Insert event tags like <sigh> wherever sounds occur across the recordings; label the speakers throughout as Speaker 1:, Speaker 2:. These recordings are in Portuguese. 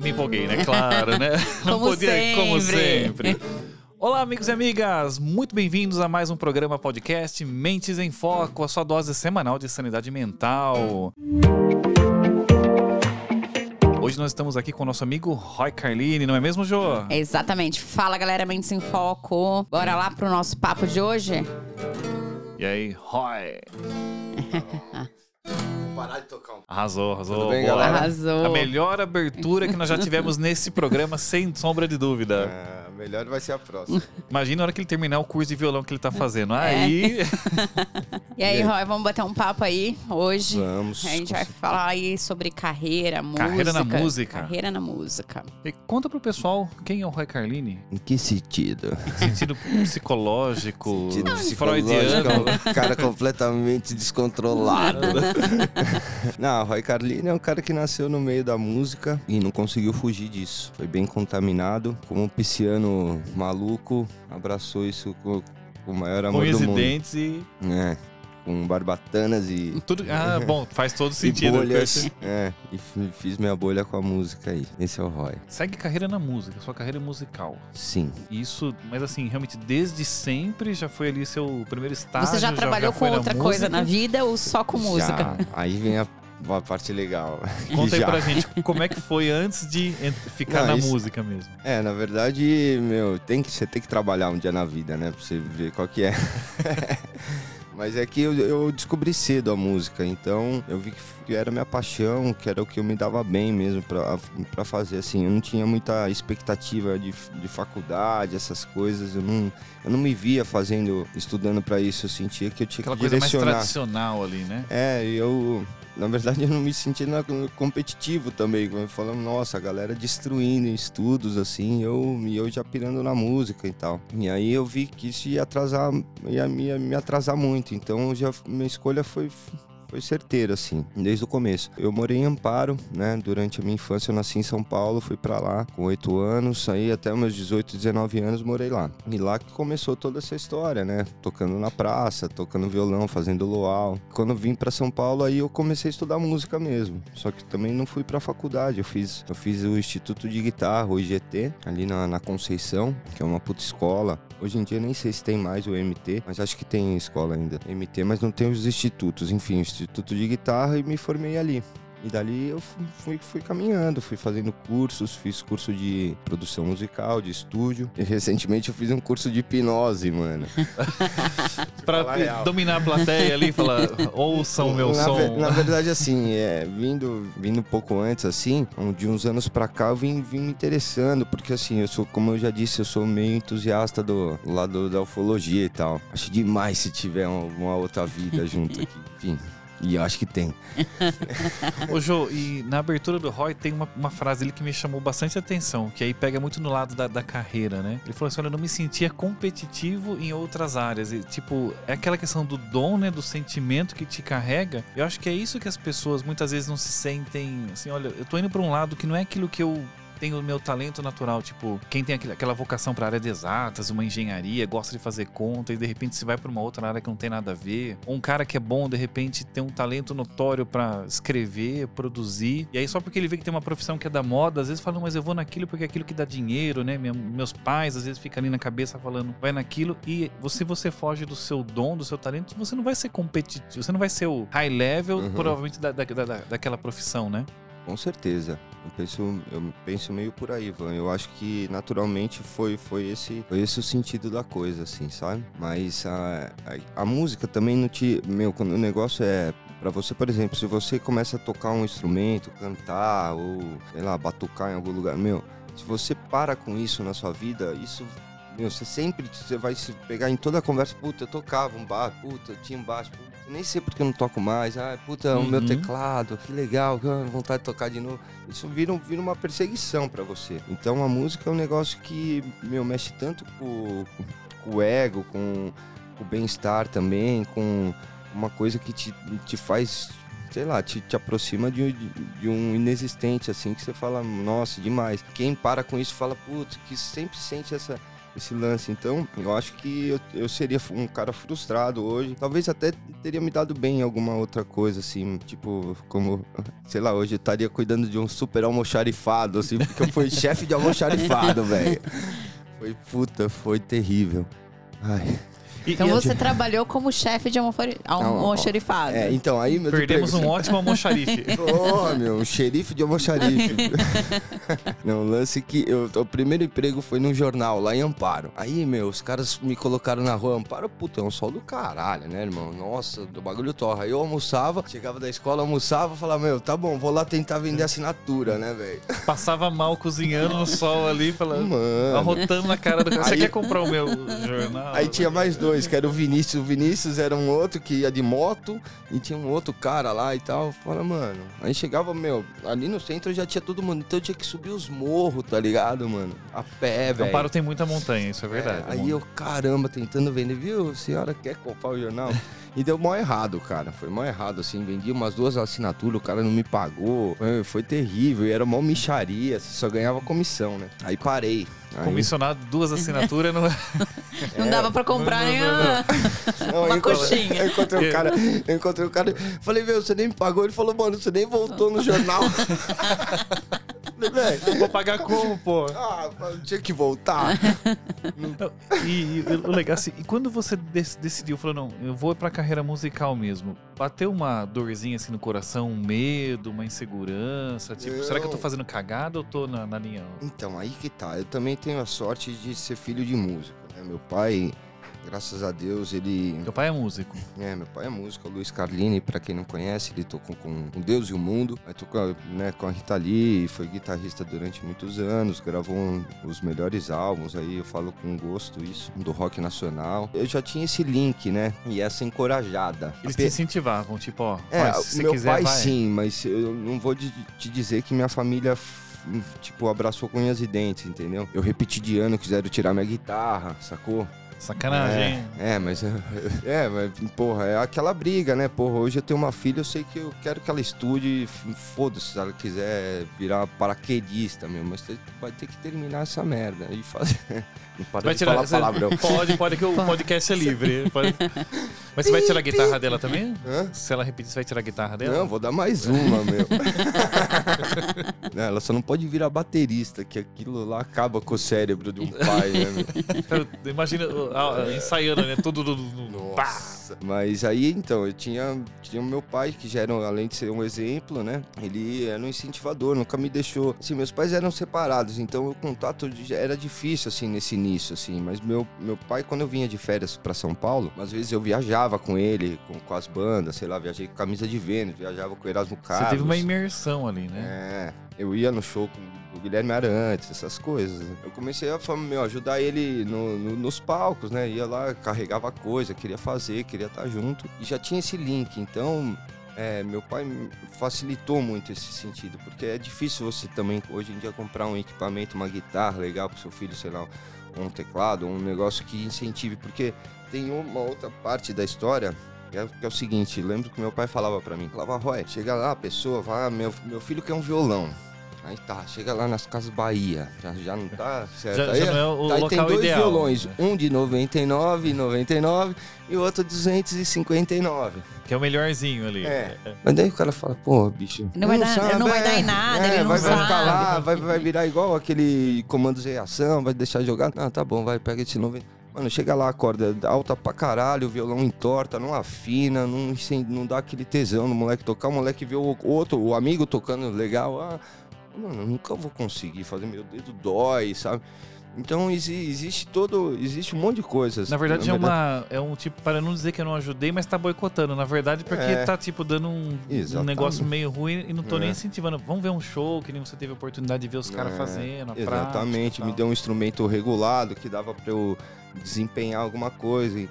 Speaker 1: Me empolguei, né? Claro, né?
Speaker 2: Não como podia, sempre.
Speaker 1: como sempre. Olá, amigos e amigas! Muito bem-vindos a mais um programa podcast Mentes em Foco, a sua dose semanal de sanidade mental. Hoje nós estamos aqui com o nosso amigo Roy Carline, não é mesmo, Jô?
Speaker 2: Exatamente. Fala, galera, Mentes em Foco. Bora lá pro nosso papo de hoje?
Speaker 1: E aí, Roy?
Speaker 3: Parar de tocar um.
Speaker 1: Arrasou, arrasou.
Speaker 3: Tudo bem, galera?
Speaker 2: Arrasou.
Speaker 1: A melhor abertura que nós já <laughs> tivemos nesse programa, sem sombra de dúvida.
Speaker 3: É, melhor vai ser a próxima. <laughs>
Speaker 1: Imagina a hora que ele terminar o curso de violão que ele tá fazendo. Aí. <laughs>
Speaker 2: E aí, Roy, vamos bater um papo aí hoje.
Speaker 3: Vamos.
Speaker 2: A gente vai falar aí sobre carreira, música.
Speaker 1: Carreira na música.
Speaker 2: Carreira na música.
Speaker 1: E conta pro pessoal quem é o Roy Carline.
Speaker 3: Em que sentido?
Speaker 1: Em sentido <laughs> psicológico,
Speaker 3: Sentido
Speaker 1: freudiano.
Speaker 3: psicológico, é um cara completamente descontrolado. não, o Roy Carlini é um cara que nasceu no meio da música e não conseguiu fugir disso. Foi bem contaminado, como um pisciano maluco, abraçou isso com, com o maior amor
Speaker 1: Com
Speaker 3: do
Speaker 1: os
Speaker 3: mundo.
Speaker 1: dentes e.
Speaker 3: É, com barbatanas e,
Speaker 1: Tudo... Ah, <laughs> bom, faz todo
Speaker 3: e
Speaker 1: sentido.
Speaker 3: bolhas. É, e fiz minha bolha com a música aí. Esse é o Roy.
Speaker 1: Segue carreira na música, sua carreira musical.
Speaker 3: Sim.
Speaker 1: Isso, mas assim, realmente desde sempre já foi ali seu primeiro estágio.
Speaker 2: Você já trabalhou
Speaker 1: foi
Speaker 2: com
Speaker 1: na
Speaker 2: outra coisa na vida ou só com música?
Speaker 3: Já, aí vem a, a parte legal. <laughs>
Speaker 1: Conta aí
Speaker 3: Já.
Speaker 1: pra gente como é que foi antes de ficar
Speaker 3: Não,
Speaker 1: na
Speaker 3: isso-
Speaker 1: música mesmo.
Speaker 3: É, na verdade, meu, tem que, você tem que trabalhar um dia na vida, né? Pra você ver qual que é. <laughs> Mas é que eu, eu descobri cedo a música, então eu vi que que era minha paixão, que era o que eu me dava bem mesmo pra, pra fazer, assim. Eu não tinha muita expectativa de, de faculdade, essas coisas. Eu não, eu não me via fazendo, estudando pra isso. Eu sentia que eu tinha
Speaker 1: Aquela
Speaker 3: que
Speaker 1: coisa mais
Speaker 3: direcionar.
Speaker 1: tradicional ali, né?
Speaker 3: É, eu, na verdade, <laughs> eu não me senti na- competitivo também, falando, nossa, a galera destruindo em estudos, assim, eu, e eu já pirando na música e tal. E aí eu vi que isso ia atrasar, ia me, ia me atrasar muito, então já, minha escolha foi... Foi certeira, assim, desde o começo. Eu morei em Amparo, né? Durante a minha infância eu nasci em São Paulo, fui pra lá com oito anos, aí até meus 18, 19 anos morei lá. E lá que começou toda essa história, né? Tocando na praça, tocando violão, fazendo luau. Quando vim pra São Paulo, aí eu comecei a estudar música mesmo. Só que também não fui pra faculdade, eu fiz, eu fiz o Instituto de Guitarra, o IGT, ali na, na Conceição, que é uma puta escola. Hoje em dia nem sei se tem mais o MT, mas acho que tem escola ainda. MT, mas não tem os institutos. Enfim, Instituto de Guitarra e me formei ali. E dali eu fu- fui, fui caminhando, fui fazendo cursos, fiz curso de produção musical, de estúdio. E recentemente eu fiz um curso de hipnose, mano. <laughs>
Speaker 1: Pra dominar a plateia ali, falar, ouçam o meu
Speaker 3: na,
Speaker 1: som.
Speaker 3: ve- na verdade, assim, é, vindo, vindo um pouco antes, assim, de uns anos pra cá, eu vim, vim me interessando, porque assim, eu sou, como eu já disse, eu sou meio entusiasta do lado da ufologia e tal. Acho demais se tiver um- uma outra vida junto aqui. Enfim. E eu acho que tem. <laughs>
Speaker 1: Ô, Jô, e na abertura do Roy tem uma, uma frase ali que me chamou bastante atenção, que aí pega muito no lado da, da carreira, né? Ele falou assim: olha, eu não me sentia competitivo em outras áreas. E, tipo, é aquela questão do dom, né? Do sentimento que te carrega. Eu acho que é isso que as pessoas muitas vezes não se sentem assim, olha, eu tô indo pra um lado que não é aquilo que eu. Tenho o meu talento natural, tipo, quem tem aquela vocação pra área de exatas, uma engenharia, gosta de fazer conta e de repente se vai pra uma outra área que não tem nada a ver. Ou um cara que é bom, de repente tem um talento notório pra escrever, produzir. E aí só porque ele vê que tem uma profissão que é da moda, às vezes fala, "Não, mas eu vou naquilo porque é aquilo que dá dinheiro, né? Meus pais às vezes ficam ali na cabeça falando, vai naquilo e você você foge do seu dom, do seu talento, você não vai ser competitivo, você não vai ser o high level,
Speaker 3: Uhum.
Speaker 1: provavelmente da, da, da- daquela profissão, né?
Speaker 3: Com certeza. Eu penso, eu penso meio por aí, Van. Eu acho que naturalmente foi, foi, esse, foi esse o sentido da coisa, assim, sabe? Mas a, a, a música também não te. Meu, quando o negócio é. Pra você, por exemplo, se você começa a tocar um instrumento, cantar ou, sei lá, batucar em algum lugar, meu, se você para com isso na sua vida, isso. Meu, você sempre você vai se pegar em toda a conversa, puta, eu tocava um baixo, puta, eu tinha um baixo, puta, nem sei porque eu não toco mais, ah, puta, o meu
Speaker 1: Uhum.
Speaker 3: teclado, que legal, vontade de tocar de novo. Isso vira, vira uma perseguição pra você. Então a música é um negócio que, meu, mexe tanto com, com o ego, com, com o bem-estar também, com uma coisa que te, te faz sei lá, te, te aproxima de, de, de um inexistente, assim, que você fala, nossa, demais. Quem para com isso fala, putz, que sempre sente essa, esse lance. Então, eu acho que eu, eu seria um cara frustrado hoje. Talvez até teria me dado bem em alguma outra coisa, assim, tipo, como, sei lá, hoje eu estaria cuidando de um super almoxarifado, assim, porque eu fui <laughs> chefe de almoxarifado, velho. Foi puta, foi terrível. Ai.
Speaker 1: E-
Speaker 2: Então
Speaker 1: e a-
Speaker 2: você trabalhou como chefe de almoxarifado.
Speaker 3: É, então, aí meu
Speaker 1: Perdemos
Speaker 3: emprego-
Speaker 1: um ótimo almoxarife. <laughs>
Speaker 3: Porra, meu, um xerife de almoxarife. <laughs> Não, o lance que eu, o primeiro emprego foi num jornal lá em Amparo. Aí, meu, os caras me colocaram na rua. Amparo, puta, é um sol do caralho, né, irmão? Nossa, do bagulho torra. Aí eu almoçava, chegava da escola, almoçava, falava, meu, tá bom, vou lá tentar vender assinatura, né, velho?
Speaker 1: Passava mal cozinhando no sol ali, falando,
Speaker 3: Mano.
Speaker 1: arrotando na cara do cara. Você
Speaker 3: Aí-
Speaker 1: quer comprar o meu jornal?
Speaker 3: Aí tinha mais dois, que era o Vinícius. O Vinícius era um outro que ia de moto e tinha um outro cara lá e tal. Fala, mano. Aí chegava, meu, ali no centro já tinha todo mundo. Então eu tinha que subir os morros, tá ligado, mano? A pé, velho.
Speaker 1: Amparo tem muita montanha, isso é verdade.
Speaker 3: É, aí eu, caramba, tentando vender, viu? A senhora quer comprar o jornal? <laughs> E deu mó errado, cara. Foi mó errado, assim. Vendi umas duas assinaturas, o cara não me pagou. Foi, foi terrível. E era mó micharia. Você só ganhava comissão, né? Aí parei. Aí,
Speaker 1: Comissionado, duas assinaturas, não é? <laughs>
Speaker 2: Não
Speaker 3: É.
Speaker 2: dava pra comprar
Speaker 1: Não, não,
Speaker 3: Não,
Speaker 2: uma
Speaker 3: eu
Speaker 2: coxinha.
Speaker 3: Eu encontrei o cara, eu encontrei o cara, falei, meu, você nem me pagou. Ele falou, mano, você nem voltou no jornal. <laughs> velho,
Speaker 1: Vou pagar como, pô?
Speaker 3: ah, tinha que voltar. <laughs>
Speaker 1: Não, E, e o legal assim, e quando você dec- decidiu, falou, não, eu vou pra carreira musical mesmo, bateu uma dorzinha assim no coração, um medo, uma insegurança, tipo,
Speaker 3: Não.
Speaker 1: será que eu tô fazendo cagada ou tô na, na linha?
Speaker 3: Então, aí que tá. Eu também tenho a sorte de ser filho de músico, né? Meu pai, graças a Deus, ele...
Speaker 1: Meu pai é músico.
Speaker 3: É, meu pai é músico, o Luiz Carlini, pra quem não conhece, ele tocou com, com Deus e o Mundo, aí tocou né, com a Rita Lee, foi guitarrista durante muitos anos, gravou um- os melhores álbuns, aí eu falo com gosto isso, do rock nacional. Eu já tinha esse link, né, e essa encorajada.
Speaker 1: Eles te incentivavam, tipo, ó,
Speaker 3: é,
Speaker 1: ó, se você
Speaker 3: meu
Speaker 1: quiser,
Speaker 3: pai
Speaker 1: vai.
Speaker 3: sim, mas eu não vou te dizer que minha família, tipo, abraçou com unhas e dentes, entendeu? Eu repeti de ano, quiseram tirar minha guitarra, sacou?
Speaker 1: Sacanagem, hein?
Speaker 3: É, mas. <laughs> É, mas, porra, é aquela briga, né? Porra, hoje eu tenho uma filha, eu sei que eu quero que ela estude, foda-se se ela quiser virar paraquedista, meu, mas você vai ter que terminar essa merda e fazer. <laughs> Não para
Speaker 1: Vai
Speaker 3: de
Speaker 1: tirar,
Speaker 3: falar palavrão.
Speaker 1: Pode, pode, que o podcast é livre. pode. <laughs> Mas você vai tirar a guitarra dela também?
Speaker 3: Hã?
Speaker 1: Se ela repetir, você vai tirar a guitarra dela?
Speaker 3: Não, vou dar mais uma, meu. <laughs> Não, ela só não pode virar baterista, que aquilo lá acaba com o cérebro de um pai, né, meu?
Speaker 1: Imagina ensaiando, né? Tudo. tudo, tudo pá.
Speaker 3: Nossa. Mas aí, então, eu tinha, tinha meu pai, que já era, além de ser um exemplo, né? Ele era um incentivador, nunca me deixou. Assim, meus pais eram separados, então o contato era difícil, assim, nesse início, assim. Mas meu, meu pai, quando eu vinha de férias pra São Paulo, às vezes eu viajava com ele, com, com as bandas, sei lá, viajei com camisa de Vênus, viajava com Erasmo Carlos.
Speaker 1: Você teve uma imersão ali, né?
Speaker 3: É, eu ia no show com o Guilherme Arantes, essas coisas. Eu comecei a meu, ajudar ele no- no- nos palcos, né? Ia lá, carregava coisa, queria fazer, queria estar junto. E já tinha esse link, então é, meu pai facilitou muito esse sentido, porque é difícil você também, hoje em dia, comprar um equipamento, uma guitarra legal pro seu filho, sei lá, um teclado, um negócio que incentive, porque tem uma outra parte da história que é, que é o seguinte, lembro que meu pai falava pra mim, falava, Roy, chega lá, a pessoa, vai, ah, meu, meu filho quer um violão. Aí tá, chega lá nas Casas Bahia, já, já não tá certo.
Speaker 1: Já,
Speaker 3: aí,
Speaker 1: já não é o
Speaker 3: aí
Speaker 1: local
Speaker 3: tem dois
Speaker 1: ideal.
Speaker 3: violões,
Speaker 1: né?
Speaker 3: um de 99,99 e o outro 259.
Speaker 1: Que é o melhorzinho ali.
Speaker 3: É. Mas daí o cara fala, pô, bicho.
Speaker 2: Não vai dar- não vai dar em
Speaker 3: é,
Speaker 2: nada,
Speaker 3: é,
Speaker 2: ele não
Speaker 3: vai, vai ficar
Speaker 2: sabe.
Speaker 3: lá, vai, vai virar igual aquele comando de reação, vai deixar jogar. Ah, tá bom, vai, pega esse 90. Mano, chega lá, a corda alta pra caralho, o violão entorta, não afina, não, não dá aquele tesão no moleque tocar. O moleque vê o outro, o amigo tocando legal. Ah, mano, nunca vou conseguir fazer, meu dedo dói, sabe? Então exi- existe todo. Existe um monte de coisas.
Speaker 1: Na verdade, é, uma, é um tipo, para não dizer que eu não ajudei, mas tá boicotando. Na verdade, porque
Speaker 3: É.
Speaker 1: tá, tipo, dando um, um negócio meio ruim e não tô
Speaker 3: É.
Speaker 1: nem incentivando. Vamos ver um show, que nem você teve a oportunidade de ver os caras
Speaker 3: É,
Speaker 1: fazendo, a
Speaker 3: Exatamente,
Speaker 1: prática
Speaker 3: me deu um instrumento regulado que dava pra eu desempenhar alguma coisa. E,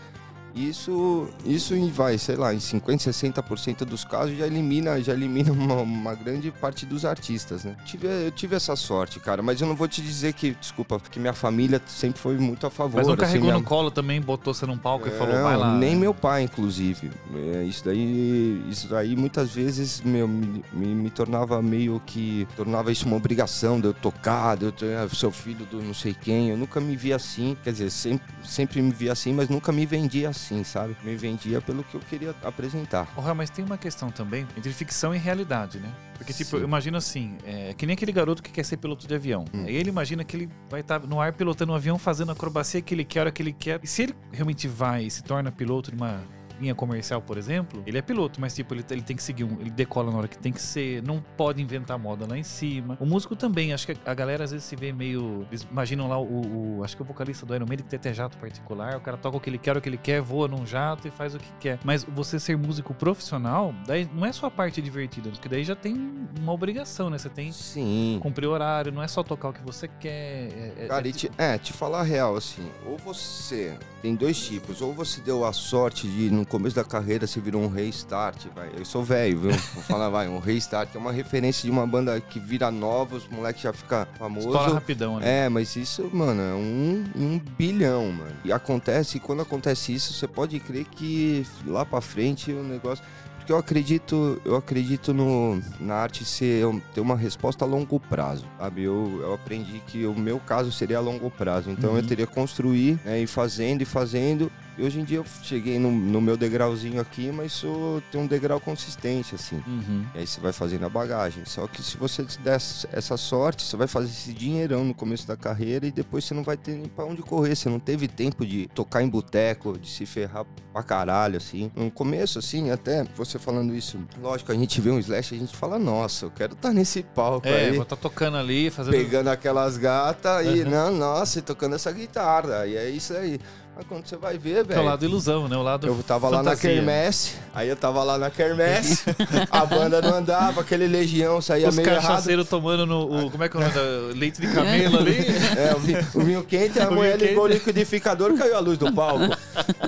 Speaker 3: Isso, isso vai, sei lá, em 50, 60% dos casos já elimina, já elimina <laughs> uma, uma grande parte dos artistas, né? Tive, eu tive essa sorte, cara, mas eu não vou te dizer que, desculpa, porque minha família sempre foi muito a favor.
Speaker 1: Mas não
Speaker 3: assim,
Speaker 1: carregou
Speaker 3: minha-
Speaker 1: no colo também, botou você num palco e falou, vai lá.
Speaker 3: Nem meu pai, inclusive. É, isso daí, isso daí muitas vezes meu, me, me, me tornava meio que. tornava isso uma obrigação de eu tocar, de eu ter ah, seu filho do não sei quem. Eu nunca me via assim. Quer dizer, sempre, sempre me via assim, mas nunca me vendia assim, sabe? Me vendia pelo que eu queria apresentar.
Speaker 1: Porra, mas tem uma questão também entre ficção e realidade, né? Porque, tipo,
Speaker 3: Sim.
Speaker 1: eu imagino assim, é que nem aquele garoto que quer ser piloto de avião.
Speaker 3: Hum.
Speaker 1: Aí ele imagina que ele vai estar no ar pilotando um avião, fazendo a acrobacia que ele quer, a hora que ele quer. E se ele realmente vai e se torna piloto de uma linha comercial, por exemplo, ele é piloto, mas tipo, ele, ele tem que seguir um. Ele decola na hora que tem que ser, não pode inventar moda lá em cima. O músico também, acho que a galera às vezes se vê meio. Eles imaginam lá o, o- Acho que o vocalista do Iron Maiden que tem até jato particular, o cara toca o que ele quer, o que ele quer, voa num jato e faz o que quer. Mas você ser músico profissional, daí não é só a parte divertida, porque daí já tem uma obrigação, né? Você tem que
Speaker 3: Sim.
Speaker 1: cumprir horário, não é só tocar o que você quer. É, é-
Speaker 3: Cara,
Speaker 1: é
Speaker 3: e te, é, te falar a real, assim, ou você tem dois tipos, ou você deu a sorte de no começo da carreira você virou um restart, vai. Eu sou velho, viu? Vou falar, vai, um restart, é uma referência de uma banda que vira nova, os moleques já fica famoso.
Speaker 1: Estoura rapidão, né?
Speaker 3: É, mas isso, mano, é um, um bilhão, mano. E acontece, e quando acontece isso, você pode crer que lá pra frente o negócio. Porque eu acredito, eu acredito no, na arte ser ter uma resposta a longo prazo, sabe? Eu, eu aprendi que o meu caso seria a longo prazo. Então
Speaker 1: Uhum.
Speaker 3: eu teria que construir, né, e fazendo e fazendo. E hoje em dia eu cheguei no, no meu degrauzinho aqui, mas sou, tem um degrau consistente, assim.
Speaker 1: Uhum.
Speaker 3: E aí você vai fazendo a bagagem. Só que se você der essa sorte, você vai fazer esse dinheirão no começo da carreira e depois você não vai ter nem pra onde correr. Você não teve tempo de tocar em boteco, de se ferrar pra caralho, assim. No começo, assim, até você falando isso, lógico, a gente vê um slash e a gente fala, nossa, eu quero estar nesse palco
Speaker 1: É,
Speaker 3: aí.
Speaker 1: vou estar tocando ali, fazendo.
Speaker 3: Pegando aquelas gatas e,
Speaker 1: Uhum.
Speaker 3: não, nossa, e tocando essa guitarra. E é isso aí. Mas quando você vai ver,
Speaker 1: Que é o
Speaker 3: velho.
Speaker 1: lado ilusão, né? O lado.
Speaker 3: Eu tava lá na
Speaker 1: fantasia.
Speaker 3: quermesse, aí eu tava lá na quermesse, <laughs> a banda não andava, aquele legião saía
Speaker 1: Os
Speaker 3: meio errado.
Speaker 1: cachaceiros tomando no. o- como é que é o nome da. Leite de camelo <laughs> ali.
Speaker 3: É, o vinho, o vinho quente, <laughs> a
Speaker 1: O
Speaker 3: mulher ligou o liquidificador, caiu a luz do palco.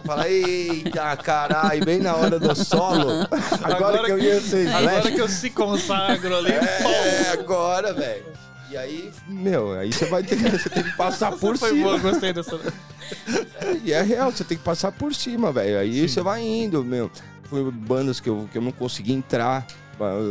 Speaker 3: Fala, eita, caralho, bem na hora do solo. Agora, que eu ia ser
Speaker 1: Agora que eu se consagro ali.
Speaker 3: É, agora, velho. E aí, meu, aí você vai ter, você tem que passar <laughs> por cima.
Speaker 1: boa, gostei dessa. <laughs>
Speaker 3: E é real, você tem que passar por cima, velho. Aí
Speaker 1: Sim.
Speaker 3: você vai indo, meu. Foi bandas que eu, que eu não consegui entrar.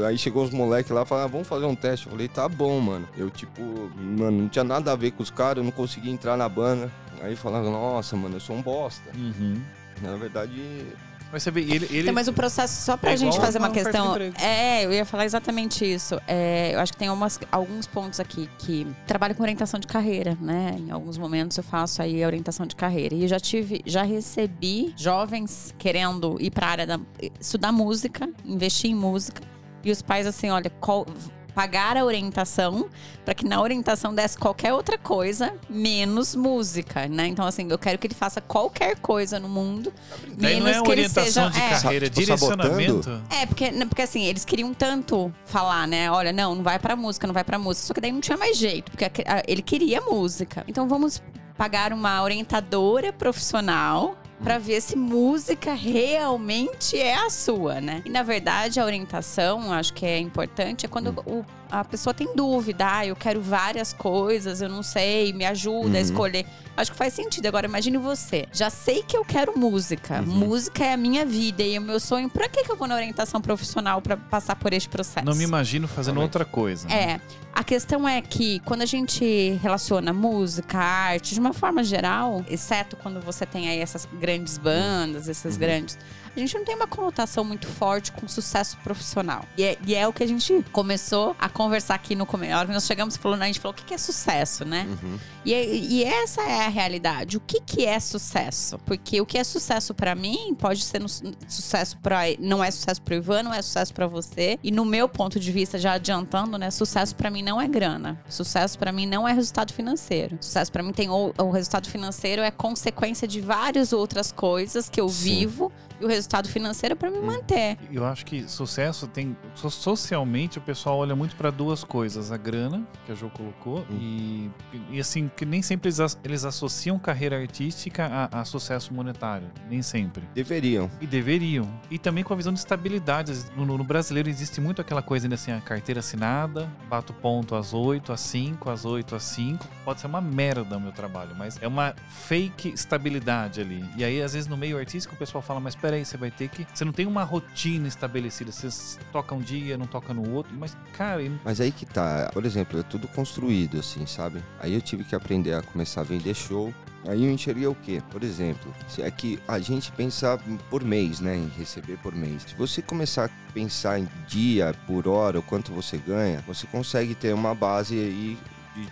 Speaker 3: Aí chegou os moleques lá e falaram, ah, vamos fazer um teste. Eu falei, tá bom, mano. Eu, tipo, mano, não tinha nada a ver com os caras, eu não consegui entrar na banda. Aí falaram, nossa, mano, eu sou um bosta.
Speaker 1: Uhum.
Speaker 3: Na verdade,
Speaker 1: Mas você vê, ele. ele
Speaker 2: Então, mas o processo, só pra
Speaker 1: É
Speaker 2: gente
Speaker 1: igual
Speaker 2: fazer uma
Speaker 1: uma
Speaker 2: questão. É, eu ia falar exatamente isso. É, eu acho que tem umas, alguns pontos aqui que trabalho com orientação de carreira, né? Em alguns momentos eu faço aí a orientação de carreira. E eu já tive, já recebi jovens querendo ir pra área da. estudar música, investir em música. E os pais, assim, olha, qual- pagar a orientação para que na orientação desse qualquer outra coisa, menos música, né? Então, assim, eu quero que ele faça qualquer coisa no mundo,
Speaker 1: daí não
Speaker 2: menos
Speaker 1: é
Speaker 2: que ele
Speaker 1: orientação
Speaker 2: seja.
Speaker 1: de
Speaker 2: é.
Speaker 1: carreira, é direcionamento.
Speaker 2: É, porque, né, porque assim, eles queriam tanto falar, né? Olha, não, não vai pra música, não vai pra música. Só que daí não tinha mais jeito, porque ele queria música. Então vamos pagar uma orientadora profissional pra ver se música realmente é a sua, né? E na verdade, a orientação, acho que é importante, é quando o- a pessoa tem dúvida. Ah, eu quero várias coisas, eu não sei, me ajuda a
Speaker 3: Uhum.
Speaker 2: escolher. Acho que faz sentido. Agora, imagine você. Já sei que eu quero música. Música é a minha vida e o meu sonho. Pra que, que eu vou na orientação profissional pra passar por este processo?
Speaker 1: Não me imagino fazendo
Speaker 3: Realmente.
Speaker 1: outra coisa.
Speaker 2: É. A questão é que quando a gente relaciona música, arte, de uma forma geral, exceto quando você tem aí essas grandes bandas, essas grandes. A gente não tem uma conotação muito forte com sucesso profissional. E é, e é o que a gente começou a conversar aqui no começo. A hora que nós chegamos falando, a gente falou o que que é sucesso, né?
Speaker 3: uhum.
Speaker 2: E, e essa é a realidade. O que, que é sucesso? Porque o que é sucesso pra mim pode ser no- sucesso para não é sucesso pro Ivan, não é sucesso pra você. E no meu ponto de vista, já adiantando, né, sucesso pra mim não é grana. Sucesso pra mim não é resultado financeiro. Sucesso pra mim tem o, o resultado financeiro é consequência de várias outras coisas que eu
Speaker 3: Sim.
Speaker 2: vivo. E o resultado financeiro para me manter.
Speaker 1: Eu acho que sucesso tem. so- Socialmente, o pessoal olha muito para duas coisas: a grana, que a Jo colocou, e, e assim, que nem sempre eles, as- eles associam carreira artística a, a sucesso monetário. Nem sempre.
Speaker 3: Deveriam.
Speaker 1: E deveriam. E também com a visão de estabilidade. No, no- no brasileiro existe muito aquela coisa ainda assim, a carteira assinada, bato ponto às 8, às 5, às 8, às 5. Pode ser uma merda o meu trabalho, mas é uma fake estabilidade ali. E aí, às vezes, no meio artístico, o pessoal fala, mas peraí, você vai ter que. Você não tem uma rotina estabelecida. Você toca um dia, não toca no outro. Mas, cara, e-
Speaker 3: Mas aí que tá, por exemplo, é tudo construído, assim, sabe? Aí eu tive que aprender a começar a vender show. Aí eu enxerguei o quê? Por exemplo, se é que a gente pensa por mês, né? Em receber por mês. Se você começar a pensar em dia, por hora, o quanto você ganha, você consegue ter uma base aí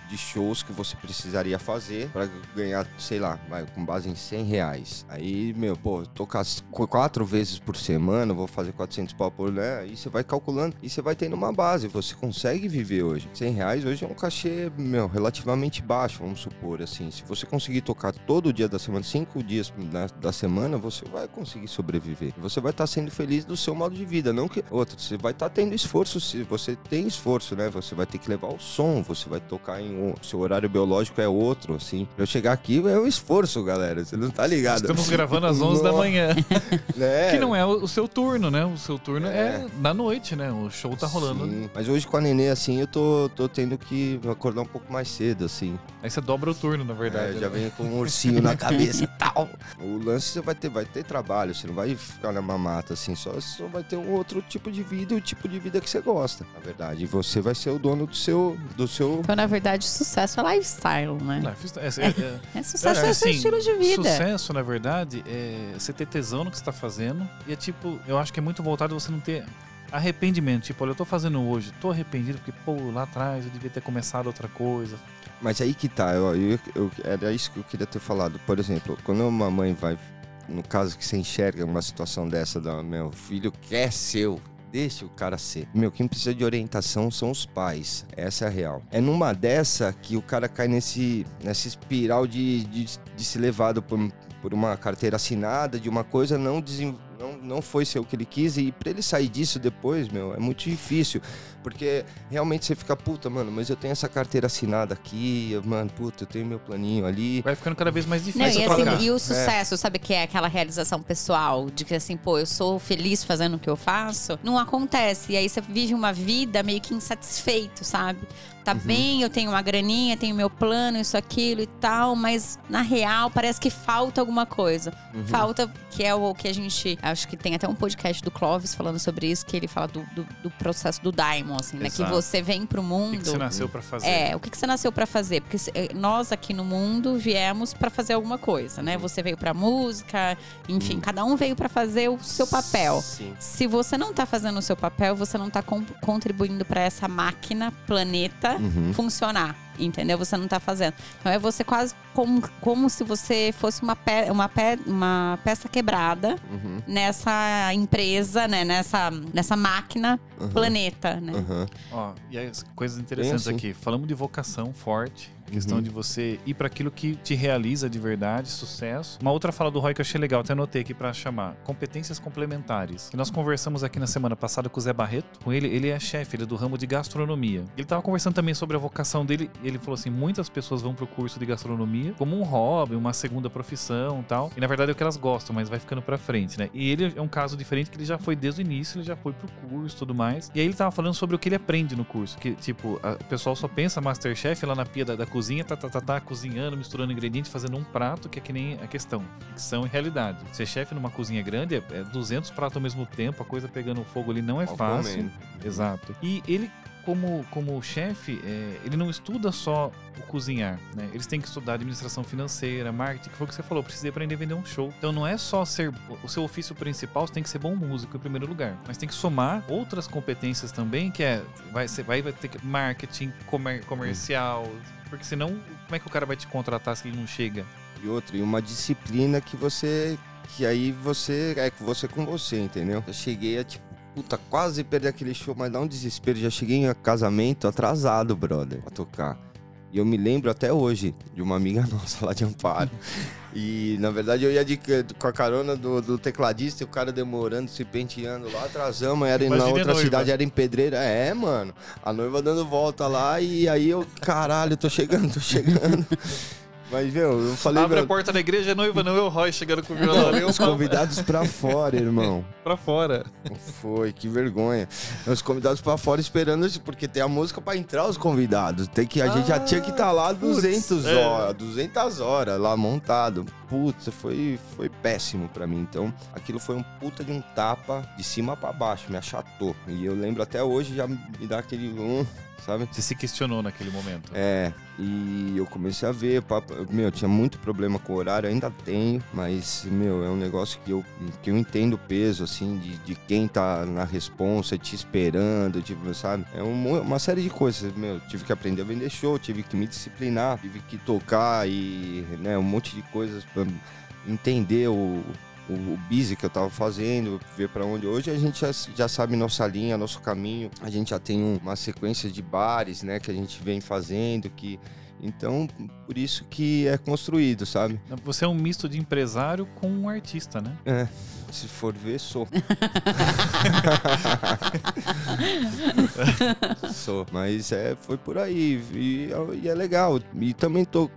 Speaker 3: de, shows que você precisaria fazer para ganhar, sei lá, vai, com base em 100 reais. Aí, meu, pô, tocar quatro vezes por semana, vou fazer 400 pau por, né? Aí você vai calculando e você vai tendo uma base. Você consegue viver hoje. 100 reais hoje é um cachê, meu, relativamente baixo, vamos supor, assim. Se você conseguir tocar todo dia da semana, cinco dias da, da semana, você vai conseguir sobreviver. Você vai estar sendo feliz do seu modo de vida, não que outro. Você vai estar tendo esforço, se você tem esforço, né? Você vai ter que levar o som, você vai tocar em um, seu horário biológico é outro, assim. Pra eu chegar aqui é um esforço, galera. Você não tá ligado.
Speaker 1: estamos gravando às <laughs> 11 da manhã. <laughs>
Speaker 3: né? <laughs>
Speaker 1: Que não é o, seu turno, né? O seu turno é,
Speaker 3: É.
Speaker 1: na noite, né? O show tá rolando.
Speaker 3: Sim, Mas hoje com a nenê, assim, eu tô, tô tendo que acordar um pouco mais cedo, assim.
Speaker 1: Aí você dobra o turno, na verdade.
Speaker 3: É, já
Speaker 1: né?
Speaker 3: vem com um ursinho na cabeça e tal. O lance você vai ter, vai ter trabalho, você não vai ficar na mamata assim, só, só vai ter um outro tipo de vida e o tipo de vida que você gosta, na verdade. E você vai ser o dono do seu. Do seu...
Speaker 2: Então, na verdade, sucesso é lifestyle, né?
Speaker 1: Life- é, é, é, <laughs>
Speaker 2: É sucesso é, seu
Speaker 1: assim,
Speaker 2: estilo de vida.
Speaker 1: Sucesso, na verdade, é você ter tesão no que você tá fazendo. E é tipo, eu acho que é muito voltado você não ter arrependimento. Tipo, olha, eu tô fazendo hoje, tô arrependido porque, pô, lá atrás eu devia ter começado outra coisa.
Speaker 3: Mas aí que tá, eu, eu- eu- era isso que eu queria ter falado. Por exemplo, quando uma mãe vai. No caso que você enxerga uma situação dessa, da, meu filho quer seu. Deixa o cara ser. Meu, quem precisa de orientação são os pais. Essa é a real. É numa dessa que o cara cai nesse, nessa espiral de, de, de levado por, por uma carteira assinada, de uma coisa não, não, não foi ser o que ele quis. E pra ele sair disso depois, meu, é muito difícil. Porque realmente você fica, puta, mano, mas eu tenho essa carteira assinada aqui, mano, puta, eu tenho meu planinho ali.
Speaker 1: Vai ficando cada vez mais
Speaker 2: Não,
Speaker 1: difícil
Speaker 2: e,
Speaker 1: trocar.
Speaker 2: assim, e o sucesso, sabe que é aquela realização pessoal de que assim, pô, eu sou feliz fazendo o que eu faço, não acontece. E aí você vive uma vida meio que insatisfeito, sabe? Tá
Speaker 3: Uhum.
Speaker 2: bem, eu tenho uma graninha, tenho meu plano, isso, aquilo e tal, mas na real parece que falta alguma coisa.
Speaker 3: Uhum.
Speaker 2: Falta, que é o que a gente. Acho que tem até um podcast do Clóvis falando sobre isso, que ele fala do, do, do processo do Daimon, assim, né? Que
Speaker 1: Exato.
Speaker 2: você vem pro
Speaker 1: O
Speaker 2: mundo.
Speaker 1: que, que você nasceu pra fazer?
Speaker 2: É, o que, que você nasceu pra fazer? Porque eh, nós aqui no mundo viemos pra fazer alguma coisa, né? Você veio pra música, enfim, cada um veio pra fazer o seu papel.
Speaker 3: Sim.
Speaker 2: Se você não tá fazendo o seu papel, você não tá contribuindo pra essa máquina, planeta,
Speaker 3: Uhum.
Speaker 2: funcionar. Entendeu? Você não tá fazendo. Então é você quase como, como se você fosse uma, pe uma, pe uma peça quebrada
Speaker 3: Uhum.
Speaker 2: nessa empresa, né? Nessa, nessa máquina
Speaker 3: Uhum.
Speaker 2: planeta, né?
Speaker 3: Uhum.
Speaker 1: Ó, e aí, as coisas interessantes
Speaker 3: assim.
Speaker 1: aqui. Falamos de vocação forte. Questão
Speaker 3: Uhum.
Speaker 1: de você ir para aquilo que te realiza de verdade, sucesso. Uma outra fala do Roy que eu achei legal, até anotei aqui para chamar. Competências complementares. Que nós conversamos aqui na semana passada com o Zé Barreto. Com ele, ele é chefe, ele é do ramo de gastronomia. Ele tava conversando também sobre a vocação dele. E ele falou assim: muitas pessoas vão pro curso de gastronomia como um hobby, uma segunda profissão e tal. E na verdade é o que elas gostam, mas vai ficando pra frente, né? E ele é um caso diferente que ele já foi desde o início, ele já foi pro curso e tudo mais. E aí ele tava falando sobre o que ele aprende no curso. Que, tipo, a- o pessoal só pensa Masterchef lá na pia da, da cozinha, tá, tá, tá, tá, cozinhando, misturando ingredientes, fazendo um prato, que é que nem a questão. Ficção e realidade. Ser chefe numa cozinha grande é, é 200 pratos ao mesmo tempo, a coisa pegando fogo ali não é fácil. Exato. E ele, como, como chefe, é, ele não estuda só o cozinhar, né? Eles têm que estudar administração financeira, marketing, que foi o que você falou, precisa aprender a vender um show. Então não é só ser o seu ofício principal, você tem que ser bom músico em primeiro lugar, mas tem que somar outras competências também, que é vai ser vai, vai ter que marketing, comer- comercial, porque senão como é que o cara vai te contratar se ele não chega?
Speaker 3: E outra, e uma disciplina que você. Que aí você. É você com você, entendeu? Eu cheguei a tipo. Puta, quase perder aquele show, mas dá um desespero. Já cheguei em casamento atrasado, brother, pra tocar. E eu me lembro até hoje de uma amiga <laughs> nossa lá de Amparo. E na verdade eu ia de, com a carona do, do tecladista e o cara demorando, se penteando lá, atrasamos, era
Speaker 1: Imagina
Speaker 3: na outra cidade, era em Pedreira. É, mano. A noiva dando volta lá e aí eu, caralho, tô chegando, tô chegando. Mas, meu, eu falei,
Speaker 1: Abre
Speaker 3: meu,
Speaker 1: a porta da igreja, a noiva não é o Roy chegando com o violão. Eu
Speaker 3: os convidados pra fora, irmão.
Speaker 1: pra fora.
Speaker 3: Foi, que vergonha. Os convidados pra fora esperando, porque tem a música pra entrar os convidados. Tem que, a gente já tinha que estar lá 200
Speaker 1: é.
Speaker 3: horas, 200 horas lá montado. Putz, foi, foi péssimo pra mim. Então, aquilo foi um puta de um tapa de cima pra baixo, me achatou. E eu lembro até hoje, já me dá aquele... hum, sabe?
Speaker 1: Você se questionou naquele momento.
Speaker 3: É, e eu comecei a ver, papo- meu, tinha muito problema com o horário, ainda tenho, mas, meu, é um negócio que eu, que eu entendo o peso, assim, de, de quem tá na responsa, te esperando, tipo, sabe? É um- uma série de coisas, meu, tive que aprender a vender show, tive que me disciplinar, tive que tocar e, né, um monte de coisas pra entender o... O, o busy que eu tava fazendo, ver pra onde. Hoje a gente já, já sabe nossa linha, nosso caminho. A gente já tem um- uma sequência de bares, né, que a gente vem fazendo, que então por isso que é construído, sabe?
Speaker 1: Você é um misto de empresário com um artista, né?
Speaker 3: É, se for ver, sou. <laughs> sou. Mas é, foi por aí. E, e é legal. E também tô,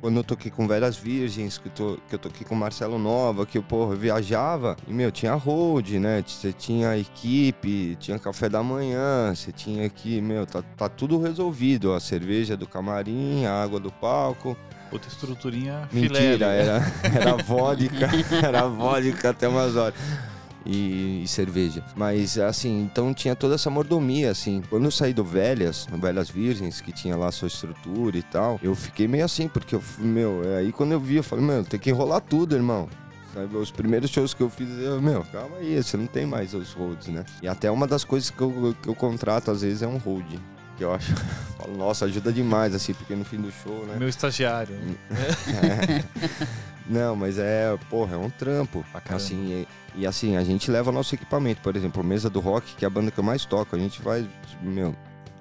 Speaker 3: quando eu toquei com Veras Virgens, que, tô, que eu toquei com Marcelo Nova, que eu, porra, eu viajava, e, meu, tinha road, né? Você tinha equipe, tinha café da manhã, você tinha aqui, meu, tá, tá tudo resolvido. A cerveja do camarim, a água do palco.
Speaker 1: Outra estruturinha filé.
Speaker 3: Mentira,
Speaker 1: ali.
Speaker 3: era, <laughs> era vodka, era vodka até umas horas. E, e cerveja. Mas assim, então tinha toda essa mordomia, assim. Quando eu saí do Velhas, no Velhas Virgens, que tinha lá sua estrutura e tal, eu fiquei meio assim, porque eu, meu, aí quando eu vi, eu falei, meu, tem que enrolar tudo, irmão. Sabe, os primeiros shows que eu fiz, eu, meu, calma aí, você não tem mais os roads, né? E até uma das coisas que eu, que eu contrato, às vezes, é um road. Que eu acho, <laughs> falo, nossa, ajuda demais, assim, porque no fim do show, né?
Speaker 1: Meu estagiário.
Speaker 3: É. <laughs> Não, mas é, porra, é um trampo. Assim, e, e assim, a gente leva nosso equipamento, por exemplo, Mesa do Rock, que é a banda que eu mais toco, a gente vai, meu,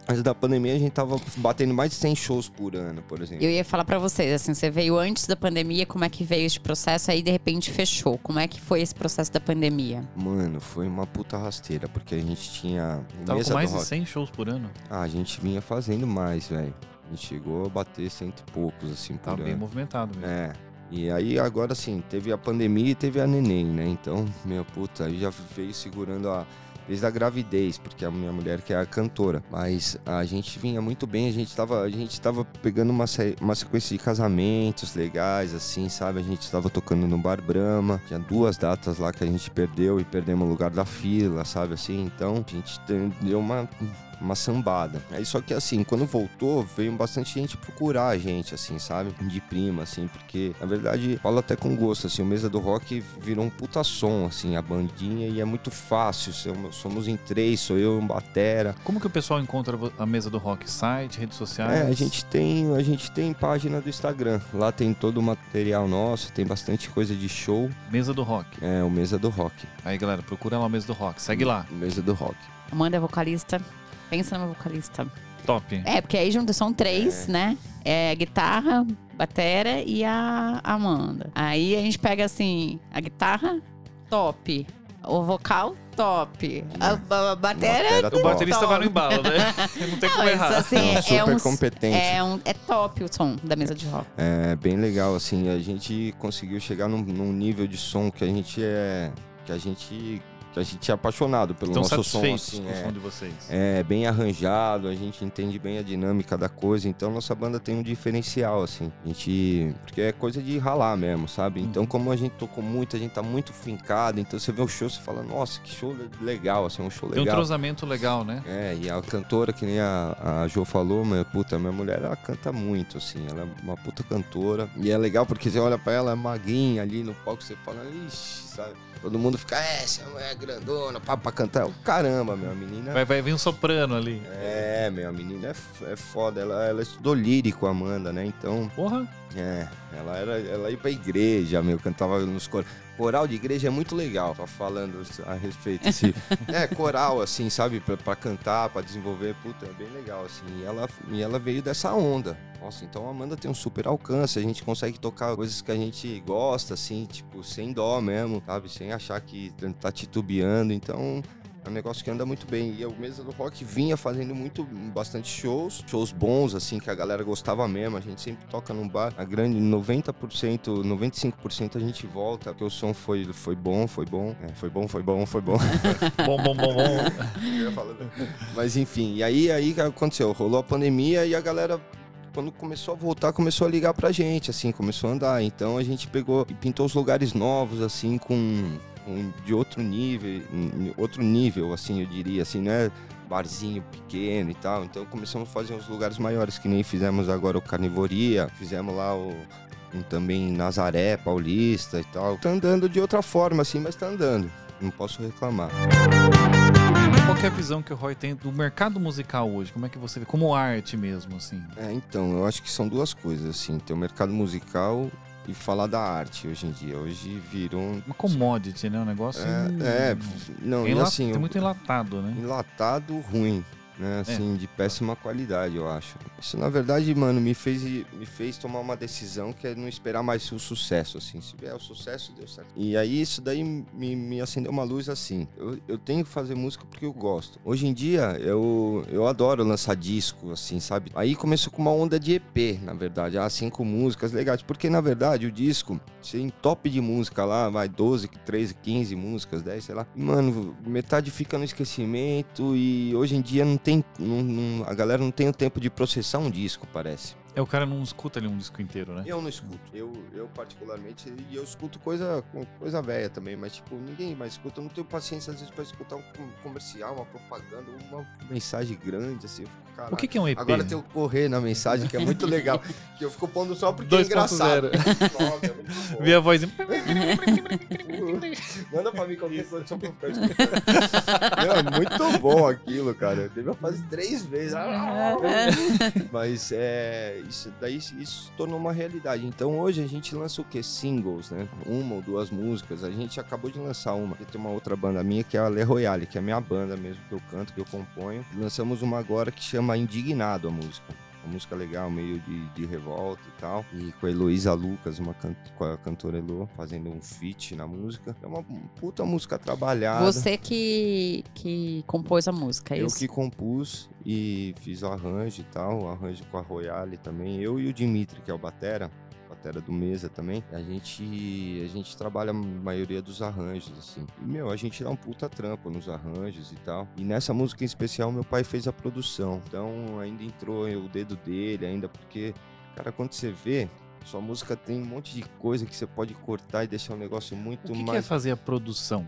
Speaker 3: antes da pandemia a gente tava batendo mais de 100 shows por ano, por exemplo.
Speaker 2: Eu ia falar pra vocês, assim, você veio antes da pandemia, como é que veio este processo, aí de repente fechou. Como é que foi esse processo da pandemia?
Speaker 3: Mano, foi uma puta rasteira, porque a gente tinha
Speaker 1: Tava com mais de
Speaker 3: Rock.
Speaker 1: 100 shows por ano.
Speaker 3: Ah, a gente vinha fazendo mais, velho. A gente chegou a bater cento e poucos, assim, por
Speaker 1: Tava
Speaker 3: ano.
Speaker 1: bem movimentado mesmo.
Speaker 3: É. E aí agora sim, teve a pandemia e teve a neném, né? Então, <laughs> meu puta, aí já veio segurando a desde a gravidez, porque a minha mulher que é a cantora, mas a gente vinha muito bem, a gente tava, a gente tava pegando uma, uma sequência de casamentos legais assim, sabe? A gente tava tocando no Bar Brahma, tinha duas datas lá que a gente perdeu e perdemos o lugar da fila, sabe assim? Então, a gente deu uma uma sambada. Aí só que assim, quando voltou, veio bastante gente procurar a gente, assim, sabe? De prima, assim, porque na verdade, falo até com gosto, assim, o Mesa do Rock virou um puta som, assim, a bandinha, e é muito fácil. Somos, somos em três, sou eu, um batera.
Speaker 1: Como que o pessoal encontra a mesa do rock? Site, redes sociais?
Speaker 3: É, a gente tem, a gente tem página do Instagram. Lá tem todo o material nosso, tem bastante coisa de show.
Speaker 1: Mesa do rock.
Speaker 3: É, o Mesa do Rock.
Speaker 1: Aí, galera, procura lá o Mesa do rock. Segue lá.
Speaker 3: Mesa do Rock.
Speaker 2: Amanda é vocalista. Pensa numa vocalista.
Speaker 1: Top.
Speaker 2: É, porque aí juntos são três, né? É guitarra, batera e a Amanda. Aí a gente pega assim, a guitarra, top. O vocal, top. A, a batera.
Speaker 3: Batera
Speaker 1: O baterista
Speaker 2: top.
Speaker 1: vai no embalo, né? Não tem como
Speaker 2: Não,
Speaker 1: errar.
Speaker 2: isso, assim,
Speaker 3: É um
Speaker 2: é,
Speaker 3: super
Speaker 2: um,
Speaker 3: competente.
Speaker 2: é, um, é top o som da mesa de rock.
Speaker 3: É bem legal, assim, a gente conseguiu chegar num, num nível de som que a gente é. que a gente. A gente é apaixonado pelo
Speaker 1: Estão
Speaker 3: nosso som, assim.
Speaker 1: com o
Speaker 3: é.
Speaker 1: som de vocês.
Speaker 3: É bem arranjado, a gente entende bem a dinâmica da coisa, então nossa banda tem um diferencial, assim. A gente. Porque é coisa de ralar mesmo, sabe? Então,
Speaker 1: Uhum.
Speaker 3: como a gente tocou muito, a gente tá muito fincado, então você vê o show, você fala, nossa, que show legal, assim, um show
Speaker 1: Tem um
Speaker 3: legal.
Speaker 1: entrosamento legal, né?
Speaker 3: É, e a cantora, que nem a, a Jo falou, mas, puta, minha mulher, ela canta muito, assim, ela é uma puta cantora. E é legal porque você olha pra ela, é magrinha ali no palco, você fala, ixi, sabe? Todo mundo fica, é, essa é grandona, pá, pra cantar. Caramba, meu, a menina.
Speaker 1: Vai, vai vir um soprano ali.
Speaker 3: É, meu, a menina é, é foda. Ela, ela estudou lírico, Amanda, né? Então,
Speaker 1: Porra.
Speaker 3: É, ela era, ela ia pra igreja, meu, cantava nos corais. Coral de igreja é muito legal, tô falando a respeito. Assim. <laughs> é, coral, assim, sabe? Pra, pra cantar, pra desenvolver, puta, é bem legal, assim. E ela, e ela veio dessa onda. Nossa, então a Amanda tem um super alcance, a gente consegue tocar coisas que a gente gosta, assim, tipo, sem dó mesmo, sabe? Sem achar que tá titubeando. Então, é um negócio que anda muito bem. E eu Mesa do Rock vinha fazendo muito, bastante shows, shows bons, assim, que a galera gostava mesmo. A gente sempre toca num bar. A grande 90%, 95% a gente volta, porque o som foi, foi bom, foi bom. É, foi bom, foi bom, foi bom. <laughs>
Speaker 1: Bom, bom, bom, bom.
Speaker 3: Falando. Mas enfim, e aí, aí o que aconteceu? Rolou a pandemia e a galera. Quando começou a voltar, começou a ligar pra gente, assim, começou a andar. Então a gente pegou e pintou os lugares novos, assim, com de outro nível, outro nível, assim, eu diria, assim, né? Barzinho pequeno e tal. Então começamos a fazer uns lugares maiores, que nem fizemos agora o Carnivoria, fizemos lá o. também Nazaré, Paulista e tal. Tá andando de outra forma, assim, mas tá andando. Não posso reclamar.
Speaker 1: Qual que é a visão que o Roy tem do mercado musical hoje? Como é que você vê? Como arte mesmo, assim.
Speaker 3: É, então, eu acho que são duas coisas, assim. Tem o mercado musical e falar da arte hoje em dia. Hoje virou um...
Speaker 1: Uma commodity, né? Um negócio.
Speaker 3: É, é, não,
Speaker 1: é
Speaker 3: e
Speaker 1: enla-
Speaker 3: assim,
Speaker 1: tem muito enlatado, né?
Speaker 3: enlatado ruim, né? Assim, de péssima qualidade, eu acho. Isso, na verdade, mano, me fez, me fez tomar uma decisão que é não esperar mais o sucesso, assim. Se vier o sucesso, deu certo. E aí, isso daí me, me acendeu uma luz assim. Eu, eu tenho que fazer música porque eu gosto. Hoje em dia, eu, eu adoro lançar disco, assim, sabe? Aí começou com uma onda de EP, na verdade. Ah, cinco músicas legais. Porque, na verdade, o disco, você em top de música lá, vai 12, 13, 15 músicas, 10, sei lá. Mano, metade fica no esquecimento e hoje em dia não tem. não- não- a galera não tem o tempo de processar um disco, parece.
Speaker 1: É, o cara não escuta ali um disco inteiro, né?
Speaker 3: Eu não escuto. Eu, eu particularmente, e eu escuto coisa, coisa velha também, mas tipo, ninguém mais escuta. Eu não tenho paciência às vezes pra escutar um com- comercial, uma propaganda, uma mensagem grande, assim. Eu fico,
Speaker 1: O que, que é um EP?
Speaker 3: Agora tem o correr na mensagem, que é muito legal. que eu fico pondo só porque
Speaker 1: 2.0.
Speaker 3: é engraçado. <laughs> Nossa, é.
Speaker 1: Vi a voz. <laughs>
Speaker 3: Manda pra mim qualquer coisa só pra eu ficar escutando. É muito bom aquilo, cara. Eu teve a fase três vezes. <laughs> Mas é. Isso daí isso se tornou uma realidade. Então hoje a gente lança o quê? Singles, né? Uma ou duas músicas. A gente acabou de lançar uma. Tem uma outra banda minha que é a Le Royale, que é a minha banda mesmo, que eu canto, que eu componho. Lançamos uma agora que chama Indignado a música. Uma música legal, meio de, de revolta e tal. E com a Heloísa Lucas, uma can- com a cantora Elo, fazendo um feat na música. É uma puta música trabalhada.
Speaker 2: Você que, que compôs a música, é
Speaker 3: Eu
Speaker 2: isso?
Speaker 3: que compus e fiz o arranjo e tal, o arranjo com a Royale também. Eu e o Dimitri, que é o Batera, Batera do Mesa também. A gente, a gente trabalha a maioria dos arranjos, assim. E, meu, a gente dá um puta trampo nos arranjos e tal. E nessa música em especial, meu pai fez a produção. Então ainda entrou o dedo dele, ainda porque, cara, quando você vê. Sua música tem um monte de coisa que você pode cortar e deixar um negócio muito
Speaker 1: O que, que
Speaker 3: mais
Speaker 1: é fazer a produção?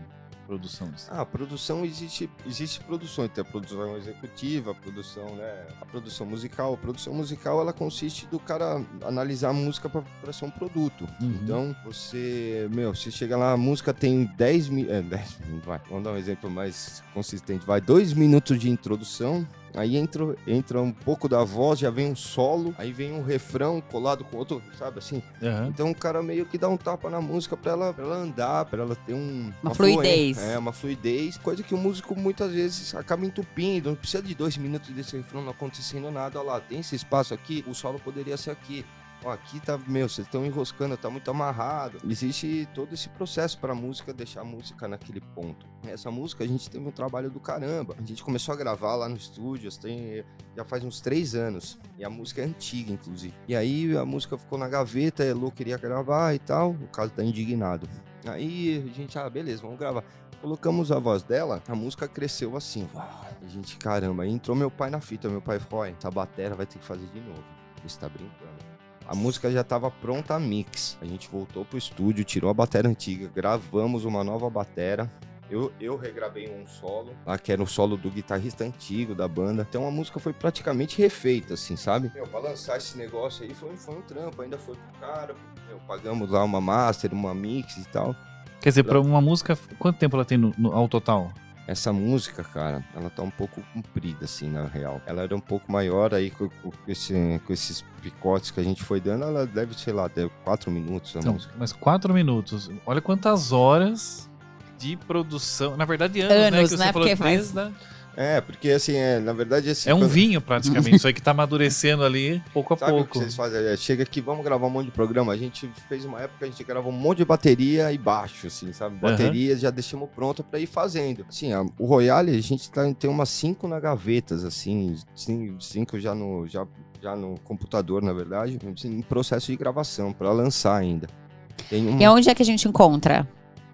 Speaker 1: Produção.
Speaker 3: ah, a produção existe, existe produções, tem a produção executiva, a produção, né, a produção musical. A produção musical ela consiste do cara analisar a música para ser um produto.
Speaker 1: Uhum.
Speaker 3: Então, você, meu, se chega lá, a música tem 10 minutos, é, 10 minutos, <laughs> vai, vamos dar um exemplo mais consistente, vai, dois minutos de introdução, Aí entra, entra um pouco da voz, já vem um solo, aí vem um refrão colado com outro, sabe assim?
Speaker 1: Aham.
Speaker 3: Então o cara meio que dá um tapa na música pra ela, pra ela andar, pra ela ter um,
Speaker 2: Uma fluidez.
Speaker 3: fluência. É, uma fluidez. Coisa que o músico muitas vezes acaba entupindo. Não precisa de dois minutos desse refrão não acontecendo nada. Olha lá, tem esse espaço aqui, o solo poderia ser aqui. Ó, aqui tá, meu, vocês estão enroscando, tá muito amarrado. Existe todo esse processo pra música deixar a música naquele ponto. Essa música a gente teve um trabalho do caramba. A gente começou a gravar lá no estúdio, tem, já faz uns três anos. E a música é antiga, inclusive. E aí a música ficou na gaveta, a Elo queria gravar e tal. O caso tá indignado. Aí a gente, ah, beleza, vamos gravar. Colocamos a voz dela, a música cresceu assim. A gente, caramba, aí entrou meu pai na fita. Meu pai falou: "Ó, essa batera vai ter que fazer de novo. Você tá brincando. A música já estava pronta a mix. A gente voltou pro estúdio, tirou a bateria antiga, gravamos uma nova batera. Eu, eu regravei um solo, lá que era o solo do guitarrista antigo da banda. Então a música foi praticamente refeita, assim, sabe? Meu, pra lançar esse negócio aí foi, foi um trampo, ainda foi pro cara. Meu, pagamos lá uma master, uma mix e tal.
Speaker 1: Quer dizer, pra uma música, quanto tempo ela tem no, no- ao total?
Speaker 3: Essa música, cara, ela tá um pouco comprida, assim, na real. Ela era um pouco maior, aí com, com esse- com esses picotes que a gente foi dando, ela deve, sei lá, deve quatro minutos a
Speaker 1: Não,
Speaker 3: música.
Speaker 1: mas quatro minutos. Olha quantas horas de produção. Na verdade, anos, né?
Speaker 2: Anos,
Speaker 1: Que você
Speaker 2: né?
Speaker 1: falou
Speaker 2: Porque
Speaker 1: desde
Speaker 2: faz-
Speaker 1: a-
Speaker 3: É, porque assim, é, na verdade, assim.
Speaker 1: É um
Speaker 3: quando-
Speaker 1: vinho, praticamente. Isso aí que tá amadurecendo ali pouco a
Speaker 3: Sabe o que
Speaker 1: pouco.
Speaker 3: vocês fazem? É, chega aqui, vamos gravar um monte de programa. A gente fez uma época, a gente gravou um monte de bateria e baixo, assim, sabe?
Speaker 1: Aham.
Speaker 3: Bateria já deixamos pronta pra ir fazendo. Assim, a- o Royale, a gente tá, tem umas cinco na gavetas, assim, cin- cinco já no, já, já no computador, na verdade, assim, em processo de gravação, pra lançar ainda. Tem uma...
Speaker 2: E onde é que a gente encontra?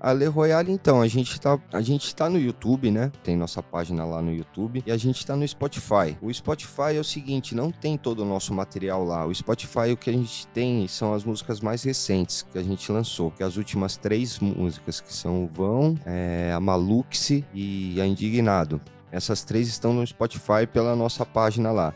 Speaker 3: A Le Royale, então, a gente, tá, a gente tá no YouTube, né? Tem nossa página lá no YouTube. E a gente tá no Spotify. O Spotify é o seguinte, não tem todo o nosso material lá. O Spotify, o que a gente tem são as músicas mais recentes que a gente lançou. Que é as últimas três músicas, que são o Vão, é, a Maluxi e a Indignado. Essas três estão no Spotify pela nossa página lá.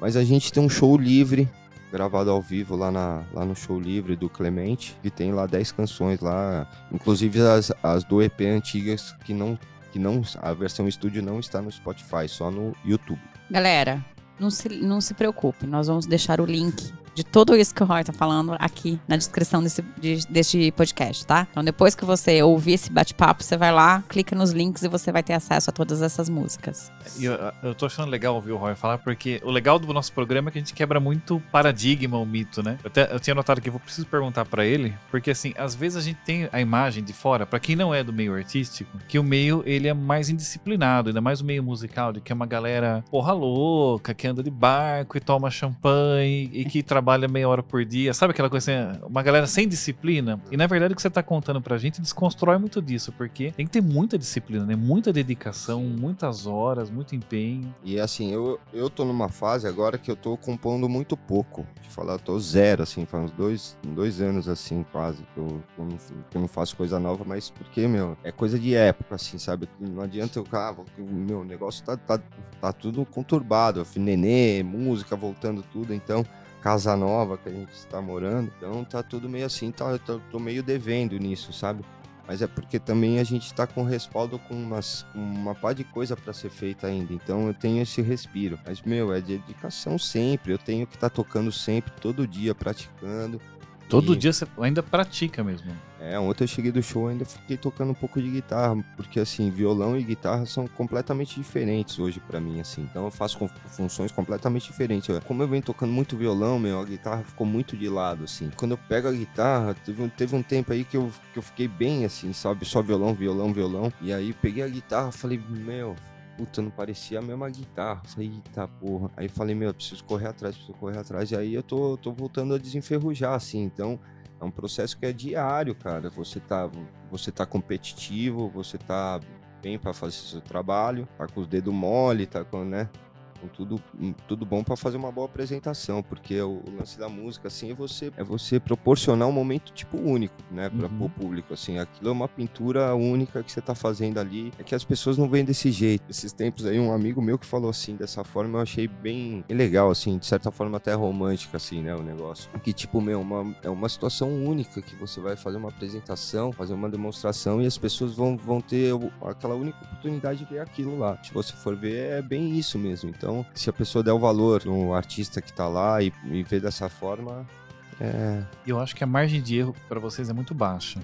Speaker 3: Mas a gente tem um show livre gravado ao vivo lá, na, lá no show livre do Clemente, que tem lá 10 canções lá, inclusive as, as do EP antigas que não que não a versão estúdio não está no Spotify, só no YouTube.
Speaker 2: Galera, não se, não se preocupe, nós vamos deixar o link de tudo isso que o Roy tá falando aqui na descrição desse, de- deste podcast, tá? Então depois que você ouvir esse bate-papo, você vai lá, clica nos links e você vai ter acesso a todas essas músicas.
Speaker 1: Eu, eu tô achando legal ouvir o Roy falar, porque o legal do nosso programa é que a gente quebra muito paradigma, o mito, né? Eu, até- eu tinha notado que eu preciso perguntar pra ele, porque assim, às vezes a gente tem a imagem de fora, pra quem não é do meio artístico, que o meio ele é mais indisciplinado, ainda mais o meio musical, de que é uma galera porra louca, que anda de barco e toma champanhe e que trabalha meia hora por dia, sabe aquela coisa assim, uma galera sem disciplina? E na verdade o que você tá contando pra gente desconstrói muito disso, porque tem que ter muita disciplina, né? Muita dedicação, muitas horas, muito empenho.
Speaker 3: E assim, eu, eu tô numa fase agora que eu tô compondo muito pouco. De falar, eu tô zero, assim, faz uns dois, dois anos, assim, quase, que eu, que eu não, que eu não faço coisa nova, mas porque, meu, é coisa de época, assim, sabe? Não adianta eu, ah, meu, negócio tá, tá, tá tudo conturbado, nenê, música voltando tudo, então casa nova que a gente está morando. Então tá tudo meio assim, tá, tô, tô meio devendo nisso, sabe? Mas é porque também a gente tá com respaldo com umas, com uma pá de coisa para ser feita ainda. Então eu tenho esse respiro. Mas, meu, é dedicação sempre. Eu tenho que estar tocando sempre, todo dia, praticando.
Speaker 1: Todo
Speaker 3: E-
Speaker 1: dia você ainda pratica mesmo.
Speaker 3: É, ontem eu cheguei do show e ainda fiquei tocando um pouco de guitarra, porque assim, violão e guitarra são completamente diferentes hoje pra mim, assim. Então eu faço funções completamente diferentes. Como eu venho tocando muito violão, meu, a guitarra ficou muito de lado, assim. Quando eu pego a guitarra, teve um, teve um tempo aí que eu, que eu fiquei bem assim, sabe? Só violão, violão, violão. E aí peguei a guitarra falei, meu, Puta, não parecia a mesma guitarra. Falei, eita porra. Aí falei, meu, eu preciso correr atrás, preciso correr atrás. E aí eu tô, tô voltando a desenferrujar, assim. Então, é um processo que é diário, cara. Você tá, você tá competitivo, você tá bem pra fazer seu trabalho, tá com os dedos mole, tá com, né? Com tudo, tudo bom pra fazer uma boa apresentação, porque o, o lance da música, assim, é você, é você proporcionar um momento, tipo, único, né, para
Speaker 1: Uhum.
Speaker 3: o público, assim, aquilo é uma pintura única que você tá fazendo ali, é que as pessoas não veem desse jeito. Esses tempos aí, um amigo meu que falou assim, dessa forma, eu achei bem, legal, assim, de certa forma até romântica, assim, né, o negócio. Que, tipo, meu, uma, é uma situação única que você vai fazer uma apresentação, fazer uma demonstração e as pessoas vão, vão ter aquela única oportunidade de ver aquilo lá. Se você for ver, é bem isso mesmo. Então, se a pessoa der o valor no artista que tá lá e, e ver dessa forma, é,
Speaker 1: eu acho que a margem de erro pra vocês é muito baixa.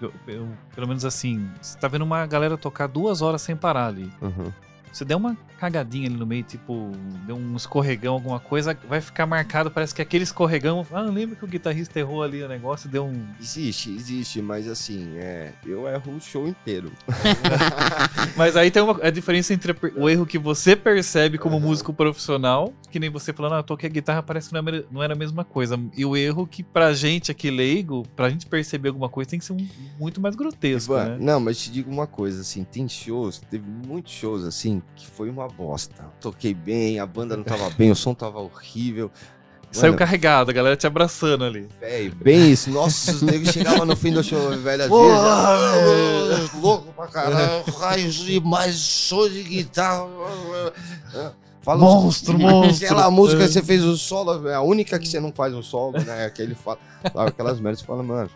Speaker 1: Eu- eu- pelo menos assim, você tá vendo uma galera tocar duas horas sem parar ali.
Speaker 3: uhum.
Speaker 1: Se der uma cagadinha ali no meio, tipo, deu um escorregão, alguma coisa, vai ficar marcado, parece que aquele escorregão. Ah, lembra que o guitarrista errou ali o negócio, deu um.
Speaker 3: Existe, existe, mas assim, é, eu erro o show inteiro. <laughs> <laughs>
Speaker 1: Mas aí tem uma a diferença entre o erro que você percebe como músico profissional, que nem você falando, ah, eu toquei a guitarra, parece que não era, não era a mesma coisa. E o erro que pra gente aqui leigo, pra gente perceber alguma coisa, tem que ser um- muito mais grotesco,
Speaker 3: Ivan,
Speaker 1: né?
Speaker 3: Não, mas te digo uma coisa, assim, tem shows, teve muitos shows, assim, que foi uma bosta. Toquei bem, a banda não tava bem, o som tava horrível.
Speaker 1: Saiu
Speaker 3: Mano,
Speaker 1: carregado, a galera te abraçando ali.
Speaker 3: Véi, bem isso. Nossa, os negros chegavam no fim do show, <laughs> velho.
Speaker 4: Porra, velho, louco pra caralho, <laughs> raios de mais show de guitarra.
Speaker 3: Fala
Speaker 1: Monstro, <laughs> monstro.
Speaker 3: Aquela música
Speaker 1: É.
Speaker 3: que você fez o solo, é a única que você não faz o solo, né? Aquele fala, sabe, aquelas merdas, você fala, mano.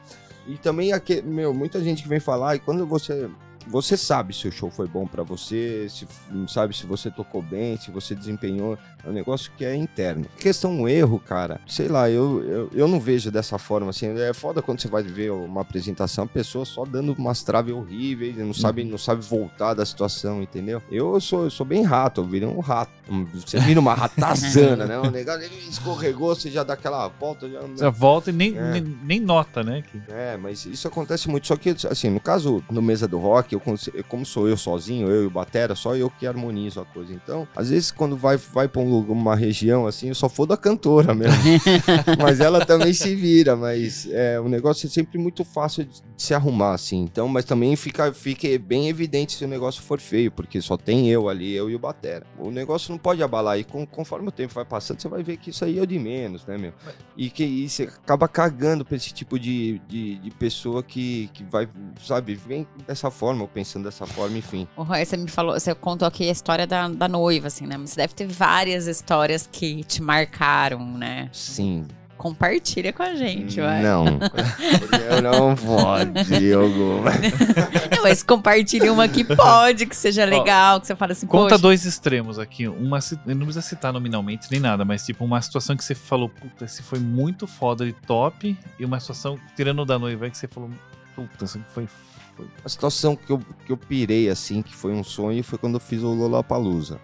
Speaker 3: E também, aqui, meu, muita gente que vem falar, e quando você. Você sabe se o show foi bom pra você, se sabe se você tocou bem, se você desempenhou. É um negócio que é interno. Questão erro, cara. Sei lá, eu, eu, eu não vejo dessa forma assim. É foda quando você vai ver uma apresentação, a pessoa só dando umas traves horríveis, não sabe, não sabe voltar da situação, entendeu? Eu sou, eu sou bem rato, eu virei um rato. Você vira uma ratazana, né? O negócio ele escorregou, você já dá aquela volta, já.
Speaker 1: Você volta e nem,
Speaker 3: É.
Speaker 1: nem, nem nota, né?
Speaker 3: É, mas isso acontece muito. Só que, assim, no caso, no Mesa do Rock, eu, como sou eu sozinho, eu e o Batera, só eu que harmonizo a coisa. Então, às vezes, quando vai, vai pra um uma região, assim, eu só fodo a cantora mesmo. <laughs> mas ela também se vira, mas é, o negócio é sempre muito fácil de, de se arrumar, assim. Então, mas também fica, fica bem evidente se o negócio for feio, porque só tem eu ali, eu e o Batera. O negócio não pode abalar. E com- conforme o tempo vai passando, você vai ver que isso aí é o de menos, né, meu? E que e você acaba cagando pra esse tipo de, de, de pessoa que, que vai, sabe, vem dessa forma, ou pensando dessa forma, enfim.
Speaker 2: O Roy, você me falou, você contou aqui a história da, da noiva, assim, né? Mas você deve ter várias histórias que te marcaram, né?
Speaker 3: Sim.
Speaker 2: Compartilha com a gente, vai.
Speaker 3: Não. <laughs> eu não pode, alguma. <laughs>
Speaker 2: Não, mas compartilha uma que pode, que seja legal, que você fala assim,
Speaker 1: Conta
Speaker 2: poxa,
Speaker 1: dois extremos aqui. Uma, não precisa citar nominalmente nem nada, mas tipo, uma situação que você falou, puta, esse foi muito foda de top, e uma situação, tirando o da noiva, aí que você falou, puta, isso foi. Foi...
Speaker 3: A situação que eu, que eu pirei, assim, que foi um sonho, foi quando eu fiz o Lollapalooza.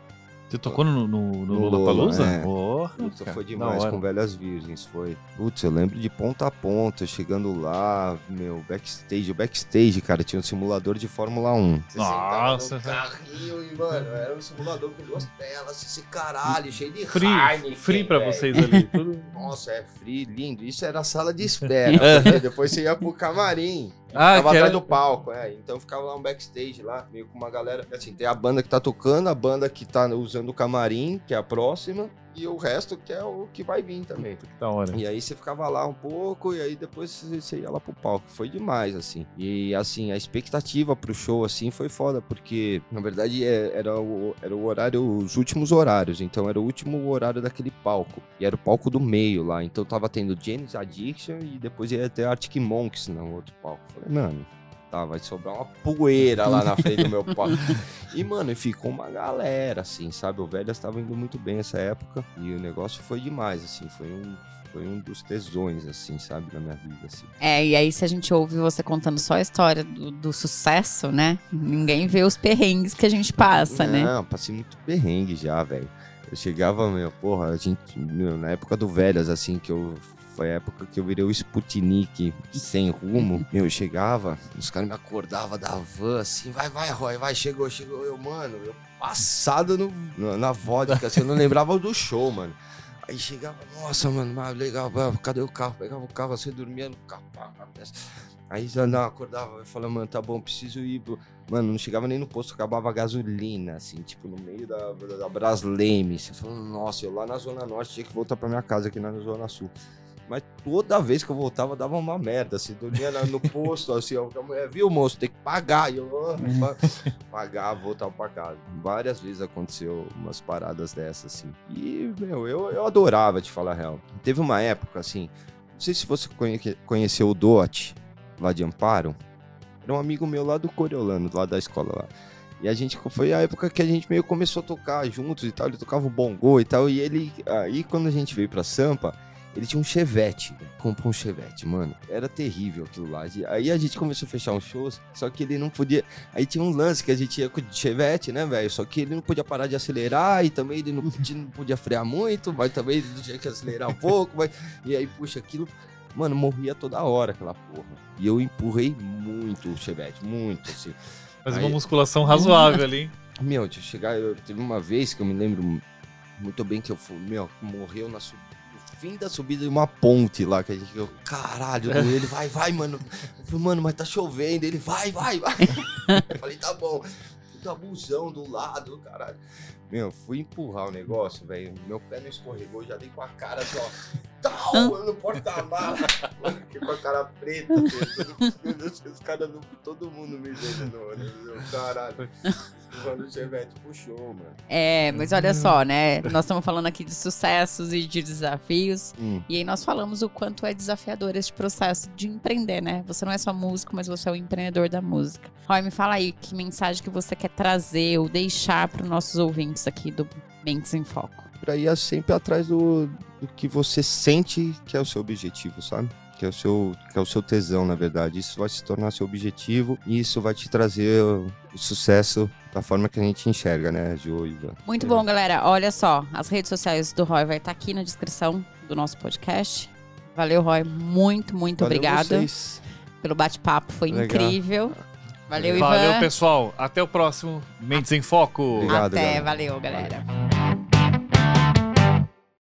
Speaker 1: Você tocou no, no, no
Speaker 3: No
Speaker 1: Lollapalooza?
Speaker 3: Lola, é.
Speaker 1: Porra,
Speaker 3: Puta,
Speaker 1: cara,
Speaker 3: foi demais com Velhas Virgens, foi. Putz, eu lembro de ponta a ponta, chegando lá, meu, backstage. O backstage, cara, tinha um simulador de Fórmula 1. Você
Speaker 1: Nossa,
Speaker 3: no carrinho e, mano, era um simulador com duas telas, esse caralho, cheio de
Speaker 1: Free,
Speaker 3: Heineken,
Speaker 1: free pra
Speaker 3: velho.
Speaker 1: vocês ali. Tudo... <laughs>
Speaker 3: Nossa, é free, lindo. Isso era a sala de espera, <laughs> porque depois você ia pro camarim.
Speaker 1: Ah,
Speaker 3: Ficava atrás do palco, é. Então ficava lá um backstage lá, meio com uma galera. Assim, tem a banda que tá tocando, a banda que tá usando o camarim, que é a próxima, e o resto que é o que vai vir também.
Speaker 1: Que da hora.
Speaker 3: E aí você ficava lá um pouco e aí depois você ia lá pro palco. Foi demais, assim. E assim, a expectativa pro show, assim, foi foda, porque na verdade é- era o, era o horário, os últimos horários. Então era o último horário daquele palco. E era o palco do meio lá. Então tava tendo Janis Addiction e depois ia ter Arctic Monks no outro palco. Falei, mano. Tá, vai sobrar uma poeira lá na frente do meu <laughs> palco. E, mano, e ficou uma galera, assim, sabe? O Velhas tava indo muito bem essa época. E o negócio foi demais, assim. Foi um, foi um dos tesões, assim, sabe? Da minha vida, assim.
Speaker 2: É, e aí se a gente ouve você contando só a história do, do sucesso, né? Ninguém vê os perrengues que a gente passa, né?
Speaker 3: Não, passei muito perrengue já, velho. Eu chegava, meu, porra, a gente, meu, na época do Velhas, assim, que eu. Foi a época que eu virei o Sputnik sem rumo. Meu, <laughs> eu chegava, os caras me acordavam da van, assim, vai, vai, Roy, vai, chegou, chegou. Eu, mano, eu passado no, na, na vodka, assim, eu não lembrava do show, mano. Aí chegava, nossa, mano, mas legal, cadê o carro? Pegava o carro, assim, dormia no carro. pá, pá. Aí não, acordava, eu falava, mano, tá bom, preciso ir pro... Mano, não chegava nem no posto, acabava a gasolina, assim, tipo, no meio da, da, da Brasleme. Você falando, nossa, eu lá na Zona Norte tinha que voltar pra minha casa aqui na Zona Sul. Mas toda vez que eu voltava, dava uma merda, assim, dormia na- no posto, assim, a mulher, viu, moço, tem que pagar. E eu, ah, pa- <laughs> pagar, voltar pra casa. Várias vezes aconteceu umas paradas dessas, assim. E, meu, eu, eu adorava, te falar a real. Teve uma época, assim, não sei se você conhe- conheceu o Doat, lá de Amparo. Era um amigo meu lá do Coriolano, lá da escola lá. E a gente foi a época que a gente meio começou a tocar juntos e tal. Ele tocava o bongô e tal. E ele, aí quando a gente veio pra Sampa, ele tinha um chevette. velho. Comprou um chevette, mano. Era terrível aquilo lá. Aí a gente começou a fechar uns shows, só que ele não podia. Aí tinha um lance que a gente ia com o chevette, né, velho? Só que ele não podia parar de acelerar e também ele não podia, não podia frear muito, mas também ele tinha que acelerar um pouco. Mas... E aí, puxa, aquilo. Mano, morria toda hora aquela porra. E eu empurrei muito o chevette, muito, assim.
Speaker 1: Mas
Speaker 3: Aí-
Speaker 1: uma musculação razoável ali. hein?
Speaker 3: Meu, de chegar, eu, teve uma vez que eu me lembro muito bem que eu fui, meu, morreu na sub- no fim da subida de uma ponte lá, que a gente, eu, caralho, <laughs> ele vai, vai, mano. Eu falei, mano, mas tá chovendo, ele vai, vai, vai. <laughs> Eu falei, tá bom. Puta busão do lado, caralho. Meu, fui empurrar o negócio, velho. Meu pé não escorregou, já dei com a cara assim, ó. <laughs> Tal, no porta-mala. Fiquei com a cara preta, velho. Todo- Os caras, todo mundo me vendo no ônibus. eu, Caralho. Quando o Chevette puxou, mano.
Speaker 2: É, mas olha só, né? Nós estamos falando aqui de sucessos e de desafios.
Speaker 3: Hum.
Speaker 2: E aí nós falamos o quanto é desafiador esse processo de empreender, né? Você não é só músico, mas você é o empreendedor da música. Roy, me fala aí que mensagem que você quer trazer ou deixar para os nossos ouvintes aqui do Mentes em Foco.
Speaker 3: Pra ir sempre atrás do, do que você sente que é o seu objetivo, sabe? Que é, o seu, que é o seu tesão, na verdade. Isso vai se tornar seu objetivo e isso vai te trazer o, o sucesso da forma que a gente enxerga, né, Ju Ivan?
Speaker 2: Muito
Speaker 3: É.
Speaker 2: bom, galera. Olha só, as redes sociais do Roy vai estar aqui na descrição do nosso podcast. Valeu, Roy. Muito, muito
Speaker 3: Valeu
Speaker 2: obrigada
Speaker 3: vocês.
Speaker 2: pelo bate-papo. Foi
Speaker 3: Legal.
Speaker 2: incrível. Valeu, Ivan.
Speaker 1: Valeu, pessoal. Até o próximo Mentes em Foco.
Speaker 3: Obrigado,
Speaker 2: Até,
Speaker 3: galera.
Speaker 2: valeu, galera.